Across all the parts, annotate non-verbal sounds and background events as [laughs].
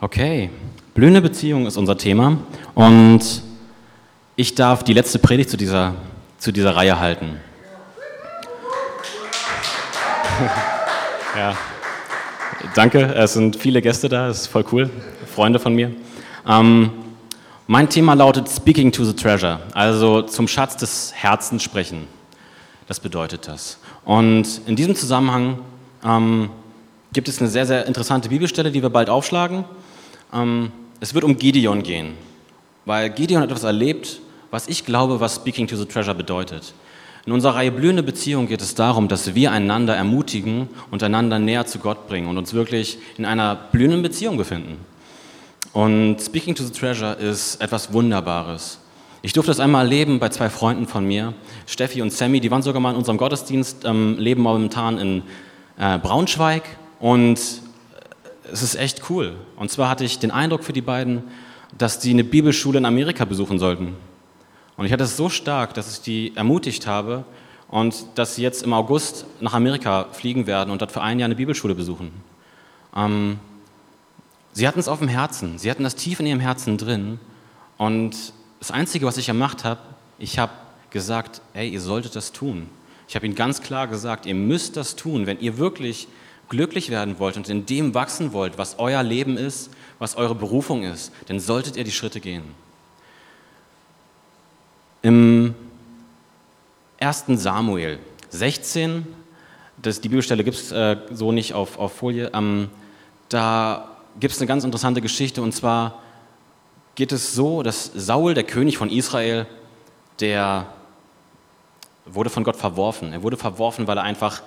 Okay, blühende Beziehung ist unser Thema und ich darf die letzte Predigt zu dieser, zu dieser Reihe halten. Ja, danke, es sind viele Gäste da, es ist voll cool, Freunde von mir. Ähm, mein Thema lautet Speaking to the Treasure, also zum Schatz des Herzens sprechen. Das bedeutet das. Und in diesem Zusammenhang ähm, gibt es eine sehr, sehr interessante Bibelstelle, die wir bald aufschlagen. Ähm, es wird um Gideon gehen, weil Gideon etwas erlebt, was ich glaube, was Speaking to the Treasure bedeutet. In unserer Reihe Blühende Beziehung geht es darum, dass wir einander ermutigen und einander näher zu Gott bringen und uns wirklich in einer blühenden Beziehung befinden. Und Speaking to the Treasure ist etwas Wunderbares. Ich durfte das einmal erleben bei zwei Freunden von mir, Steffi und Sammy, die waren sogar mal in unserem Gottesdienst, ähm, leben momentan in äh, Braunschweig und es ist echt cool. Und zwar hatte ich den Eindruck für die beiden, dass die eine Bibelschule in Amerika besuchen sollten. Und ich hatte es so stark, dass ich die ermutigt habe und dass sie jetzt im August nach Amerika fliegen werden und dort für ein Jahr eine Bibelschule besuchen. Ähm, sie hatten es auf dem Herzen, sie hatten das tief in ihrem Herzen drin. Und das Einzige, was ich gemacht habe, ich habe gesagt, ey, ihr solltet das tun. Ich habe ihnen ganz klar gesagt, ihr müsst das tun, wenn ihr wirklich glücklich werden wollt und in dem wachsen wollt, was euer Leben ist, was eure Berufung ist, dann solltet ihr die Schritte gehen. Im 1. Samuel 16, das, die Bibelstelle gibt es äh, so nicht auf, auf Folie, ähm, da gibt es eine ganz interessante Geschichte und zwar geht es so, dass Saul, der König von Israel, der wurde von Gott verworfen. Er wurde verworfen, weil er einfach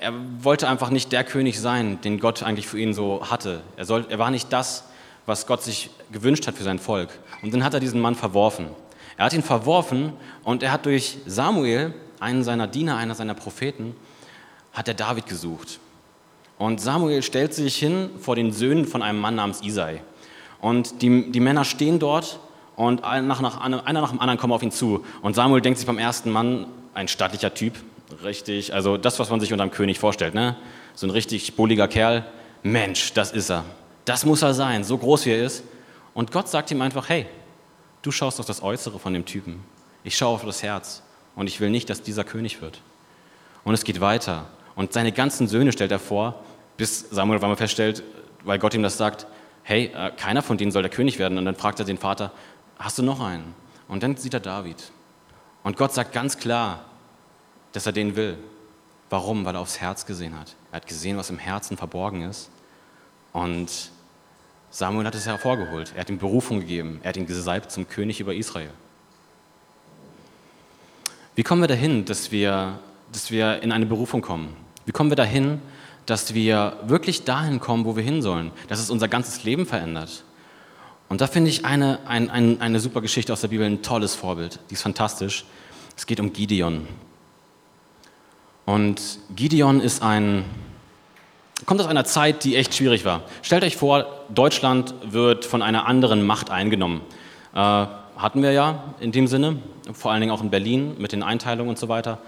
er wollte einfach nicht der König sein, den Gott eigentlich für ihn so hatte. Er, soll, er war nicht das, was Gott sich gewünscht hat für sein Volk. Und dann hat er diesen Mann verworfen. Er hat ihn verworfen und er hat durch Samuel, einen seiner Diener, einer seiner Propheten, hat er David gesucht. Und Samuel stellt sich hin vor den Söhnen von einem Mann namens Isai. Und die, die Männer stehen dort und einer nach, nach, einer nach dem anderen kommen auf ihn zu. Und Samuel denkt sich beim ersten Mann, ein stattlicher Typ, richtig, also das, was man sich unter einem König vorstellt, ne? So ein richtig bulliger Kerl. Mensch, das ist er. Das muss er sein, so groß wie er ist. Und Gott sagt ihm einfach, hey, du schaust auf das Äußere von dem Typen. Ich schaue auf das Herz. Und ich will nicht, dass dieser König wird. Und es geht weiter. Und seine ganzen Söhne stellt er vor, bis Samuel einmal feststellt, weil Gott ihm das sagt, hey, äh, keiner von denen soll der König werden. Und dann fragt er den Vater, hast du noch einen? Und dann sieht er David. Und Gott sagt ganz klar, dass er den will. Warum? Weil er aufs Herz gesehen hat. Er hat gesehen, was im Herzen verborgen ist. Und Samuel hat es hervorgeholt. Er hat ihm Berufung gegeben. Er hat ihn gesalbt zum König über Israel. Wie kommen wir dahin, dass wir, dass wir in eine Berufung kommen? Wie kommen wir dahin, dass wir wirklich dahin kommen, wo wir hin sollen? Dass es unser ganzes Leben verändert? Und da finde ich eine, ein, ein, eine super Geschichte aus der Bibel ein tolles Vorbild. Die ist fantastisch. Es geht um Gideon. Und Gideon ist ein, kommt aus einer Zeit, die echt schwierig war. Stellt euch vor, Deutschland wird von einer anderen Macht eingenommen. Äh, hatten wir ja in dem Sinne, vor allen Dingen auch in Berlin mit den Einteilungen und so weiter.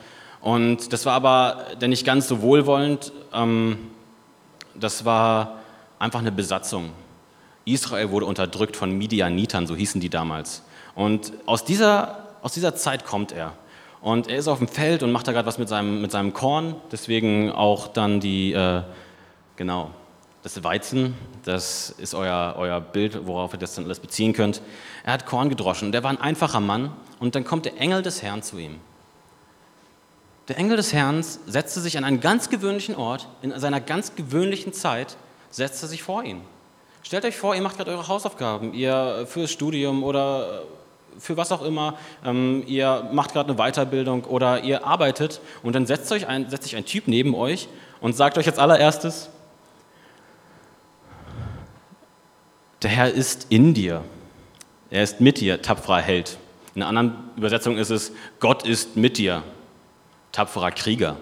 Und das war aber dann nicht ganz so wohlwollend. Ähm, das war einfach eine Besatzung. Israel wurde unterdrückt von Midianitern, so hießen die damals. Und aus dieser, aus dieser Zeit kommt er. Und er ist auf dem Feld und macht da gerade was mit seinem, mit seinem Korn. Deswegen auch dann die, äh, genau, das Weizen. Das ist euer, euer Bild, worauf ihr das dann alles beziehen könnt. Er hat Korn gedroschen und er war ein einfacher Mann. Und dann kommt der Engel des Herrn zu ihm. Der Engel des Herrn setzte sich an einen ganz gewöhnlichen Ort, in seiner ganz gewöhnlichen Zeit, setzte sich vor ihn. Stellt euch vor, ihr macht gerade eure Hausaufgaben, ihr fürs Studium oder für was auch immer, ähm, ihr macht gerade eine Weiterbildung oder ihr arbeitet und dann setzt, euch ein, setzt sich ein Typ neben euch und sagt euch als allererstes, der Herr ist in dir, er ist mit dir, tapferer Held. In einer anderen Übersetzung ist es, Gott ist mit dir, tapferer Krieger.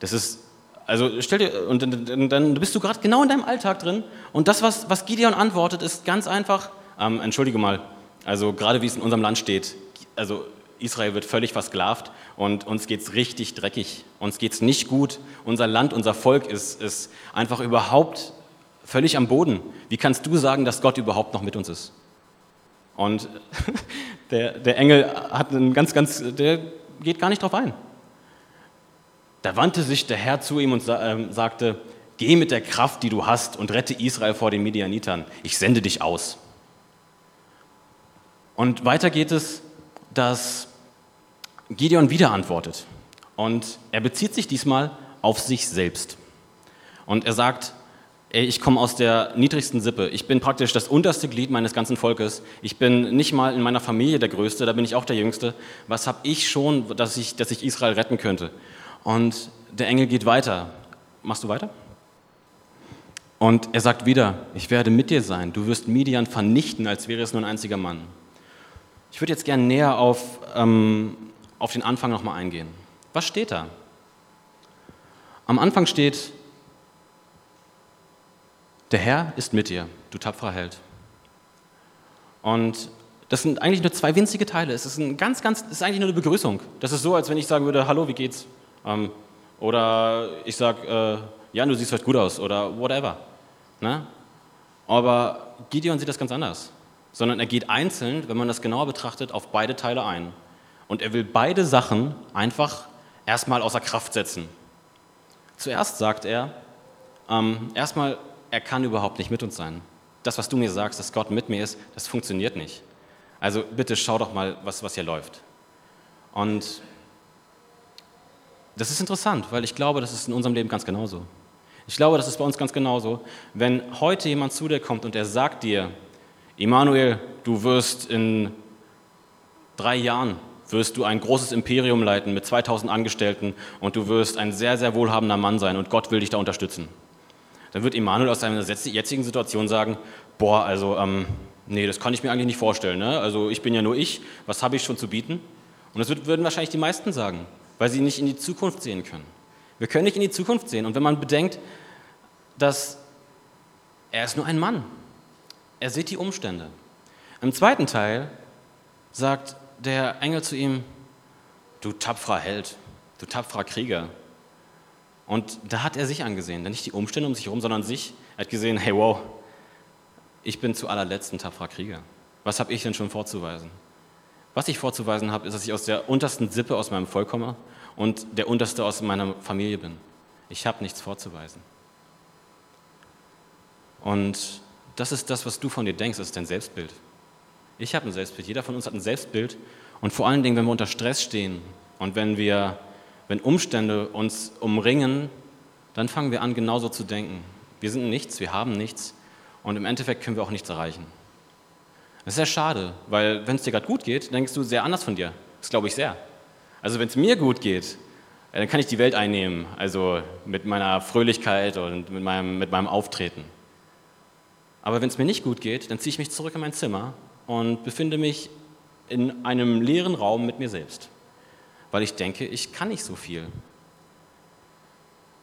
Das ist, also stell dir, und dann, dann bist du gerade genau in deinem Alltag drin und das, was, was Gideon antwortet, ist ganz einfach, ähm, entschuldige mal, also gerade wie es in unserem Land steht, also Israel wird völlig versklavt und uns geht es richtig dreckig. Uns geht es nicht gut. Unser Land, unser Volk ist, ist einfach überhaupt völlig am Boden. Wie kannst du sagen, dass Gott überhaupt noch mit uns ist? Und [laughs] der, der Engel hat einen ganz, ganz, der geht gar nicht drauf ein. Da wandte sich der Herr zu ihm und ähm, sagte, geh mit der Kraft, die du hast, und rette Israel vor den Midianitern. Ich sende dich aus. Und weiter geht es, dass Gideon wieder antwortet. Und er bezieht sich diesmal auf sich selbst. Und er sagt, ey, ich komme aus der niedrigsten Sippe. Ich bin praktisch das unterste Glied meines ganzen Volkes. Ich bin nicht mal in meiner Familie der Größte, da bin ich auch der Jüngste. Was habe ich schon, dass ich, dass ich Israel retten könnte? Und der Engel geht weiter. Machst du weiter? Und er sagt wieder, ich werde mit dir sein. Du wirst Midian vernichten, als wäre es nur ein einziger Mann. Ich würde jetzt gerne näher auf, ähm, auf den Anfang nochmal eingehen. Was steht da? Am Anfang steht, der Herr ist mit dir, du tapferer Held. Und das sind eigentlich nur zwei winzige Teile. Es ist ein ganz, ganz, es ist eigentlich nur eine Begrüßung. Das ist so, als wenn ich sagen würde, hallo, wie geht's? Ähm, oder ich sage, äh, ja, du siehst heute gut aus oder whatever. Ne? Aber Gideon sieht das ganz anders. Sondern er geht einzeln, wenn man das genauer betrachtet, auf beide Teile ein. Und er will beide Sachen einfach erstmal außer Kraft setzen. Zuerst sagt er, ähm, erstmal er kann überhaupt nicht mit uns sein. Das, was du mir sagst, dass Gott mit mir ist, das funktioniert nicht. Also bitte schau doch mal, was, was hier läuft. Und das ist interessant, weil ich glaube, das ist in unserem Leben ganz genauso. Ich glaube, das ist bei uns ganz genauso. Wenn heute jemand zu dir kommt und er sagt dir, Immanuel, du wirst in drei Jahren wirst du ein großes Imperium leiten mit 2000 Angestellten und du wirst ein sehr, sehr wohlhabender Mann sein und Gott will dich da unterstützen dann wird Emanuel aus seiner jetzigen Situation sagen, boah, also, ähm, nee, das kann ich mir eigentlich nicht vorstellen. Ne? Also ich bin ja nur ich, was habe ich schon zu bieten? Und das würden wahrscheinlich die meisten sagen, weil sie nicht in die Zukunft sehen können. Wir können nicht in die Zukunft sehen. Und wenn man bedenkt, dass er ist nur ein Mann, er sieht die Umstände. Im zweiten Teil sagt der Engel zu ihm, du tapferer Held, du tapferer Krieger, und da hat er sich angesehen, nicht die Umstände um sich herum, sondern sich. Er hat gesehen, hey, wow, ich bin zu allerletzt ein tapferer Krieger. Was habe ich denn schon vorzuweisen? Was ich vorzuweisen habe, ist, dass ich aus der untersten Sippe aus meinem Volk komme und der unterste aus meiner Familie bin. Ich habe nichts vorzuweisen. Und das ist das, was du von dir denkst, das ist dein Selbstbild. Ich habe ein Selbstbild, jeder von uns hat ein Selbstbild. Und vor allen Dingen, wenn wir unter Stress stehen und wenn wir wenn Umstände uns umringen, dann fangen wir an, genauso zu denken. Wir sind nichts, wir haben nichts und im Endeffekt können wir auch nichts erreichen. Das ist sehr schade, weil wenn es dir gerade gut geht, denkst du sehr anders von dir. Das glaube ich sehr. Also wenn es mir gut geht, äh, dann kann ich die Welt einnehmen, also mit meiner Fröhlichkeit und mit meinem, mit meinem Auftreten. Aber wenn es mir nicht gut geht, dann ziehe ich mich zurück in mein Zimmer und befinde mich in einem leeren Raum mit mir selbst weil ich denke, ich kann nicht so viel.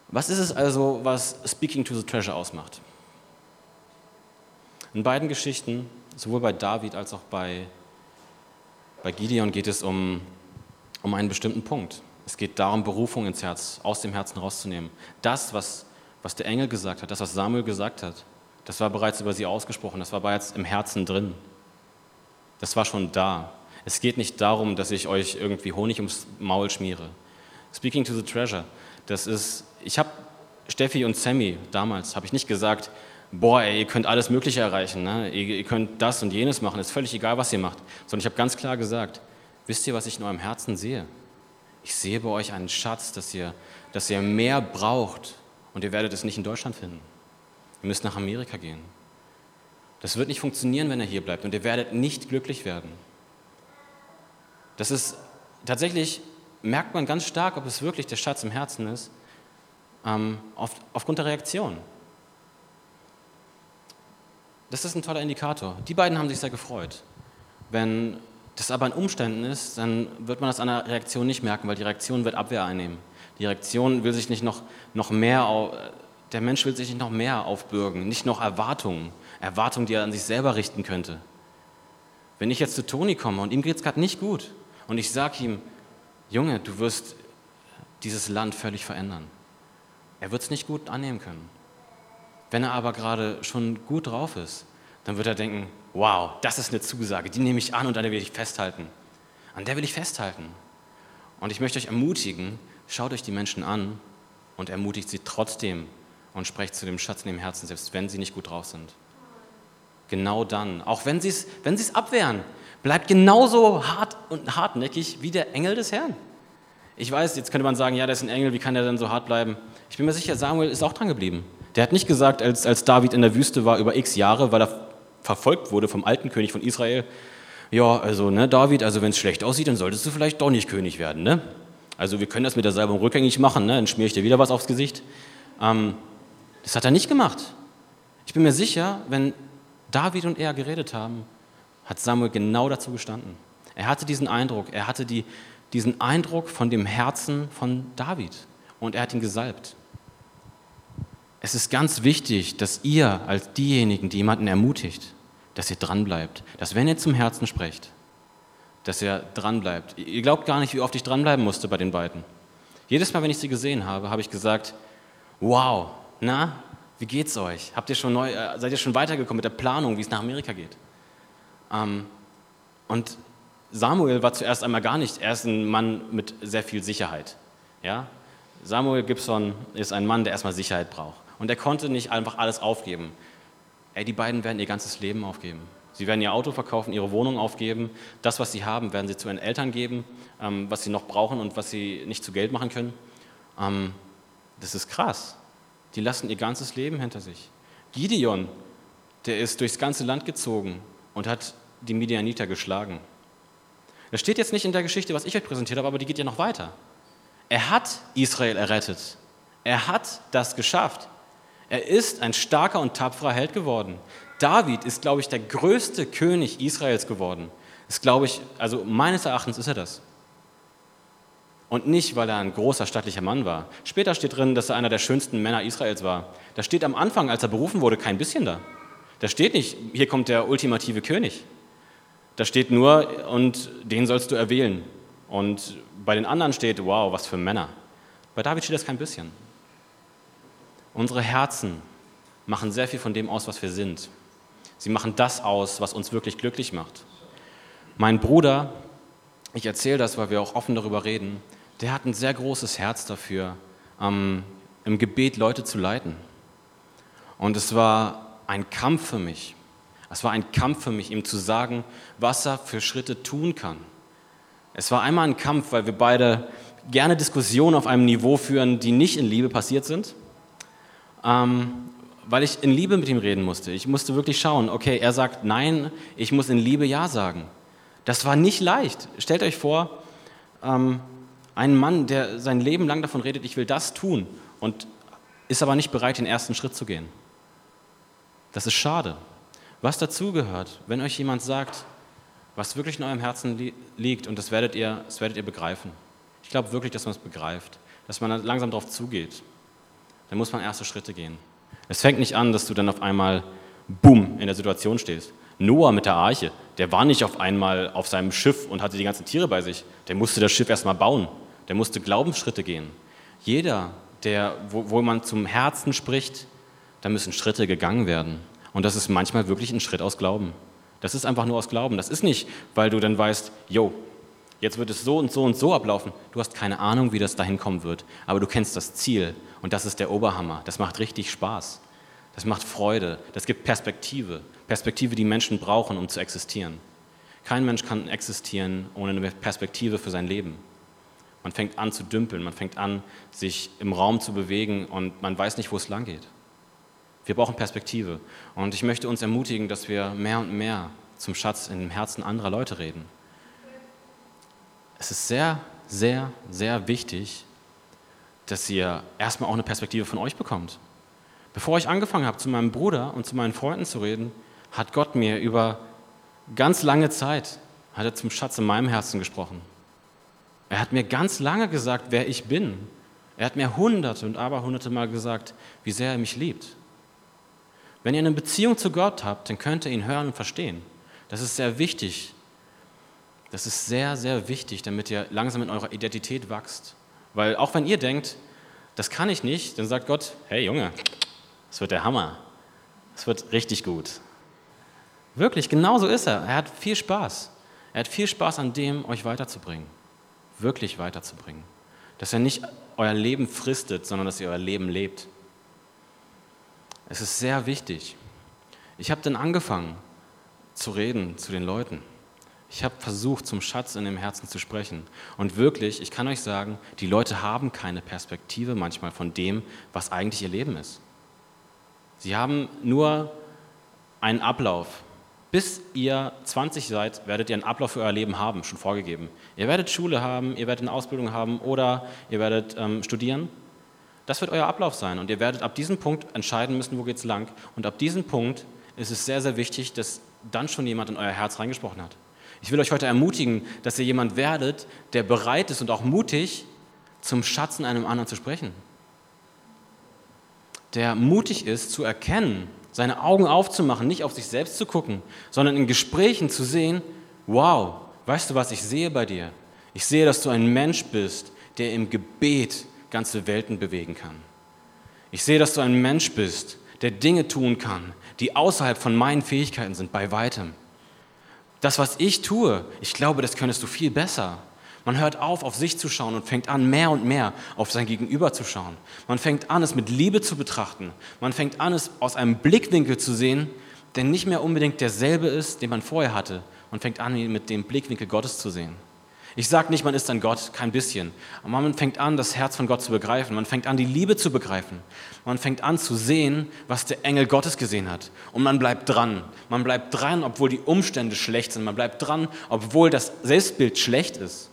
Was ist es also, was Speaking to the Treasure ausmacht? In beiden Geschichten, sowohl bei David als auch bei, bei Gideon, geht es um, um einen bestimmten Punkt. Es geht darum, Berufung ins Herz, aus dem Herzen rauszunehmen. Das, was, was der Engel gesagt hat, das, was Samuel gesagt hat, das war bereits über sie ausgesprochen, das war bereits im Herzen drin. Das war schon da. Es geht nicht darum, dass ich euch irgendwie Honig ums Maul schmiere. Speaking to the treasure, das ist, ich habe Steffi und Sammy damals, habe ich nicht gesagt, boah, ey, ihr könnt alles Mögliche erreichen, ne? ihr, ihr, könnt das und jenes machen, ist völlig egal, was ihr macht, sondern ich habe ganz klar gesagt, wisst ihr, was ich in eurem Herzen sehe? Ich sehe bei euch einen Schatz, dass ihr, dass ihr mehr braucht und ihr werdet es nicht in Deutschland finden. Ihr müsst nach Amerika gehen. Das wird nicht funktionieren, wenn er hier bleibt und ihr werdet nicht glücklich werden. Das ist tatsächlich, merkt man ganz stark, ob es wirklich der Schatz im Herzen ist, ähm, auf, aufgrund der Reaktion. Das ist ein toller Indikator. Die beiden haben sich sehr gefreut. Wenn das aber in Umständen ist, dann wird man das an der Reaktion nicht merken, weil die Reaktion wird Abwehr einnehmen. Die Reaktion will sich nicht noch, noch mehr, der Mensch will sich nicht noch mehr aufbürgen, nicht noch Erwartungen, Erwartungen, die er an sich selber richten könnte. Wenn ich jetzt zu Toni komme und ihm geht es gerade nicht gut, und ich sage ihm, Junge, du wirst dieses Land völlig verändern. Er wird es nicht gut annehmen können. Wenn er aber gerade schon gut drauf ist, dann wird er denken, wow, das ist eine Zusage, die nehme ich an und an der will ich festhalten. An der will ich festhalten. Und ich möchte euch ermutigen, schaut euch die Menschen an und ermutigt sie trotzdem und sprecht zu dem Schatz in dem Herzen, selbst wenn sie nicht gut drauf sind. Genau dann, auch wenn sie es wenn abwehren, bleibt genauso hart und hartnäckig wie der Engel des Herrn. Ich weiß, jetzt könnte man sagen, ja, der ist ein Engel, wie kann der denn so hart bleiben? Ich bin mir sicher, Samuel ist auch dran geblieben. Der hat nicht gesagt, als, als David in der Wüste war über x Jahre, weil er verfolgt wurde vom alten König von Israel, ja, also, ne, David, also wenn es schlecht aussieht, dann solltest du vielleicht doch nicht König werden, ne? Also wir können das mit der Salbung rückgängig machen, ne? dann schmiere ich dir wieder was aufs Gesicht. Ähm, das hat er nicht gemacht. Ich bin mir sicher, wenn David und er geredet haben, hat Samuel genau dazu gestanden. Er hatte diesen Eindruck, er hatte die, diesen Eindruck von dem Herzen von David und er hat ihn gesalbt. Es ist ganz wichtig, dass ihr als diejenigen, die jemanden ermutigt, dass ihr dranbleibt, dass wenn ihr zum Herzen sprecht, dass ihr dranbleibt. Ihr glaubt gar nicht, wie oft ich dranbleiben musste bei den beiden. Jedes Mal, wenn ich sie gesehen habe, habe ich gesagt, wow, na, wie geht's euch? Habt ihr schon neu, äh, seid ihr schon weitergekommen mit der Planung, wie es nach Amerika geht? Ähm, und Samuel war zuerst einmal gar nicht, er ist ein Mann mit sehr viel Sicherheit. Ja? Samuel Gibson ist ein Mann, der erstmal Sicherheit braucht. Und er konnte nicht einfach alles aufgeben. Ey, die beiden werden ihr ganzes Leben aufgeben. Sie werden ihr Auto verkaufen, ihre Wohnung aufgeben. Das, was sie haben, werden sie zu ihren Eltern geben, ähm, was sie noch brauchen und was sie nicht zu Geld machen können. Ähm, das ist krass. Die lassen ihr ganzes Leben hinter sich. Gideon, der ist durchs ganze Land gezogen und hat die Midianiter geschlagen. Das steht jetzt nicht in der Geschichte, was ich euch präsentiert habe, aber die geht ja noch weiter. Er hat Israel errettet. Er hat das geschafft. Er ist ein starker und tapferer Held geworden. David ist, glaube ich, der größte König Israels geworden. Das glaube ich, also meines Erachtens ist er das. Und nicht, weil er ein großer stattlicher Mann war. Später steht drin, dass er einer der schönsten Männer Israels war. Da steht am Anfang, als er berufen wurde, kein bisschen da. Da steht nicht, hier kommt der ultimative König. Da steht nur, und den sollst du erwählen. Und bei den anderen steht, wow, was für Männer. Bei David steht das kein bisschen. Unsere Herzen machen sehr viel von dem aus, was wir sind. Sie machen das aus, was uns wirklich glücklich macht. Mein Bruder, ich erzähle das, weil wir auch offen darüber reden, der hat ein sehr großes Herz dafür, ähm, im Gebet Leute zu leiten. Und es war ein Kampf für mich. Es war ein Kampf für mich, ihm zu sagen, was er für Schritte tun kann. Es war einmal ein Kampf, weil wir beide gerne Diskussionen auf einem Niveau führen, die nicht in Liebe passiert sind ähm, weil ich in Liebe mit ihm reden musste. Ich musste wirklich schauen, okay, er sagt nein, ich muss in Liebe ja sagen. Das war nicht leicht. Stellt euch vor, ähm, ein Mann, der sein Leben lang davon redet, ich will das tun und ist aber nicht bereit, den ersten Schritt zu gehen. Das ist schade. Was dazugehört, wenn euch jemand sagt, was wirklich in eurem Herzen li liegt, und das werdet ihr, das werdet ihr begreifen. Ich glaube wirklich, dass man es begreift, dass man langsam darauf zugeht dann muss man erste Schritte gehen. Es fängt nicht an, dass du dann auf einmal, boom, in der Situation stehst. Noah mit der Arche, der war nicht auf einmal auf seinem Schiff und hatte die ganzen Tiere bei sich. Der musste das Schiff erstmal bauen. Der musste Glaubensschritte gehen. Jeder, der, wo, wo man zum Herzen spricht, da müssen Schritte gegangen werden. Und das ist manchmal wirklich ein Schritt aus Glauben. Das ist einfach nur aus Glauben. Das ist nicht, weil du dann weißt, yo, jetzt wird es so und so und so ablaufen. Du hast keine Ahnung, wie das dahin kommen wird, aber du kennst das Ziel und das ist der Oberhammer. Das macht richtig Spaß. Das macht Freude. Das gibt Perspektive. Perspektive, die Menschen brauchen, um zu existieren. Kein Mensch kann existieren ohne eine Perspektive für sein Leben. Man fängt an zu dümpeln, man fängt an, sich im Raum zu bewegen und man weiß nicht, wo es lang geht. Wir brauchen Perspektive. Und ich möchte uns ermutigen, dass wir mehr und mehr zum Schatz in dem Herzen anderer Leute reden es ist sehr, sehr, sehr wichtig, dass ihr erstmal auch eine Perspektive von euch bekommt. Bevor ich angefangen habe, zu meinem Bruder und zu meinen Freunden zu reden, hat Gott mir über ganz lange Zeit, hat er zum Schatz in meinem Herzen gesprochen. Er hat mir ganz lange gesagt, wer ich bin. Er hat mir hunderte und aberhunderte Mal gesagt, wie sehr er mich liebt. Wenn ihr eine Beziehung zu Gott habt, dann könnt ihr ihn hören und verstehen. Das ist sehr wichtig, das ist sehr, sehr wichtig, damit ihr langsam in eurer Identität wachst. Weil auch wenn ihr denkt, das kann ich nicht, dann sagt Gott, hey Junge, das wird der Hammer. Es wird richtig gut. Wirklich, genau so ist er. Er hat viel Spaß. Er hat viel Spaß an dem, euch weiterzubringen. Wirklich weiterzubringen. Dass er nicht euer Leben fristet, sondern dass ihr euer Leben lebt. Es ist sehr wichtig. Ich habe dann angefangen zu reden zu den Leuten. Ich habe versucht, zum Schatz in dem Herzen zu sprechen. Und wirklich, ich kann euch sagen, die Leute haben keine Perspektive manchmal von dem, was eigentlich ihr Leben ist. Sie haben nur einen Ablauf. Bis ihr 20 seid, werdet ihr einen Ablauf für euer Leben haben, schon vorgegeben. Ihr werdet Schule haben, ihr werdet eine Ausbildung haben oder ihr werdet ähm, studieren. Das wird euer Ablauf sein und ihr werdet ab diesem Punkt entscheiden müssen, wo geht es lang. Und ab diesem Punkt ist es sehr, sehr wichtig, dass dann schon jemand in euer Herz reingesprochen hat. Ich will euch heute ermutigen, dass ihr jemand werdet, der bereit ist und auch mutig, zum Schatz in einem anderen zu sprechen. Der mutig ist, zu erkennen, seine Augen aufzumachen, nicht auf sich selbst zu gucken, sondern in Gesprächen zu sehen, wow, weißt du was, ich sehe bei dir. Ich sehe, dass du ein Mensch bist, der im Gebet ganze Welten bewegen kann. Ich sehe, dass du ein Mensch bist, der Dinge tun kann, die außerhalb von meinen Fähigkeiten sind, bei weitem. Das, was ich tue, ich glaube, das könntest du viel besser. Man hört auf, auf sich zu schauen und fängt an, mehr und mehr auf sein Gegenüber zu schauen. Man fängt an, es mit Liebe zu betrachten. Man fängt an, es aus einem Blickwinkel zu sehen, der nicht mehr unbedingt derselbe ist, den man vorher hatte. Man fängt an, ihn mit dem Blickwinkel Gottes zu sehen. Ich sage nicht, man ist ein Gott, kein bisschen. Aber man fängt an, das Herz von Gott zu begreifen. Man fängt an, die Liebe zu begreifen. Man fängt an zu sehen, was der Engel Gottes gesehen hat. Und man bleibt dran. Man bleibt dran, obwohl die Umstände schlecht sind. Man bleibt dran, obwohl das Selbstbild schlecht ist.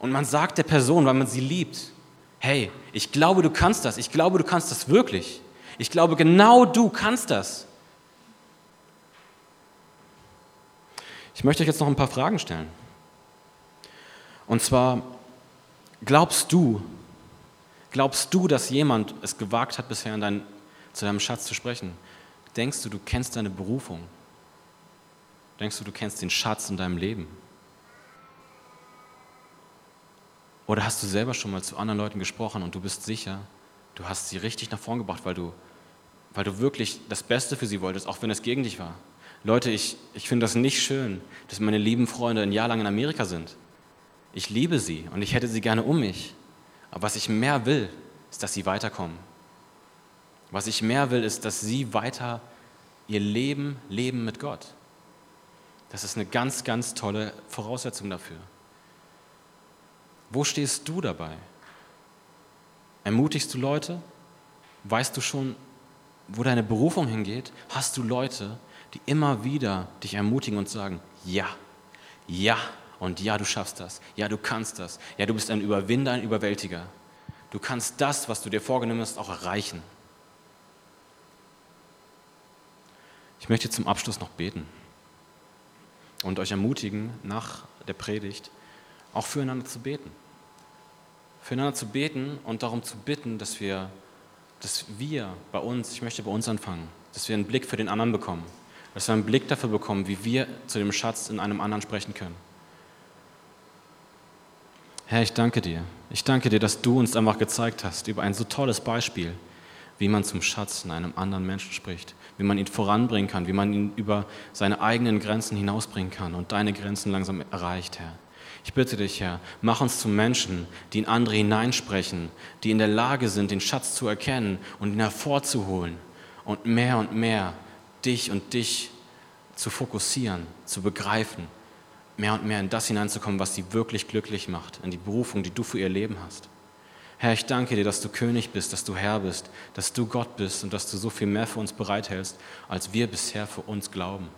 Und man sagt der Person, weil man sie liebt, hey, ich glaube, du kannst das. Ich glaube, du kannst das wirklich. Ich glaube, genau du kannst das. Ich möchte euch jetzt noch ein paar Fragen stellen. Und zwar, glaubst du, glaubst du, dass jemand es gewagt hat, bisher dein, zu deinem Schatz zu sprechen? Denkst du, du kennst deine Berufung? Denkst du, du kennst den Schatz in deinem Leben? Oder hast du selber schon mal zu anderen Leuten gesprochen und du bist sicher, du hast sie richtig nach vorn gebracht, weil du, weil du wirklich das Beste für sie wolltest, auch wenn es gegen dich war? Leute, ich, ich finde das nicht schön, dass meine lieben Freunde ein Jahr lang in Amerika sind. Ich liebe sie und ich hätte sie gerne um mich. Aber was ich mehr will, ist, dass sie weiterkommen. Was ich mehr will, ist, dass sie weiter ihr Leben leben mit Gott. Das ist eine ganz, ganz tolle Voraussetzung dafür. Wo stehst du dabei? Ermutigst du Leute? Weißt du schon, wo deine Berufung hingeht? Hast du Leute, die immer wieder dich ermutigen und sagen, ja, ja, und ja, du schaffst das. Ja, du kannst das. Ja, du bist ein Überwinder, ein Überwältiger. Du kannst das, was du dir vorgenommen hast, auch erreichen. Ich möchte zum Abschluss noch beten und euch ermutigen, nach der Predigt auch füreinander zu beten. Füreinander zu beten und darum zu bitten, dass wir, dass wir bei uns, ich möchte bei uns anfangen, dass wir einen Blick für den anderen bekommen, dass wir einen Blick dafür bekommen, wie wir zu dem Schatz in einem anderen sprechen können. Herr, ich danke dir. Ich danke dir, dass du uns einfach gezeigt hast über ein so tolles Beispiel, wie man zum Schatz in einem anderen Menschen spricht, wie man ihn voranbringen kann, wie man ihn über seine eigenen Grenzen hinausbringen kann und deine Grenzen langsam erreicht, Herr. Ich bitte dich, Herr, mach uns zu Menschen, die in andere hineinsprechen, die in der Lage sind, den Schatz zu erkennen und ihn hervorzuholen und mehr und mehr dich und dich zu fokussieren, zu begreifen mehr und mehr in das hineinzukommen, was sie wirklich glücklich macht, in die Berufung, die du für ihr Leben hast. Herr, ich danke dir, dass du König bist, dass du Herr bist, dass du Gott bist und dass du so viel mehr für uns bereithältst, als wir bisher für uns glauben.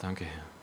Danke, Herr.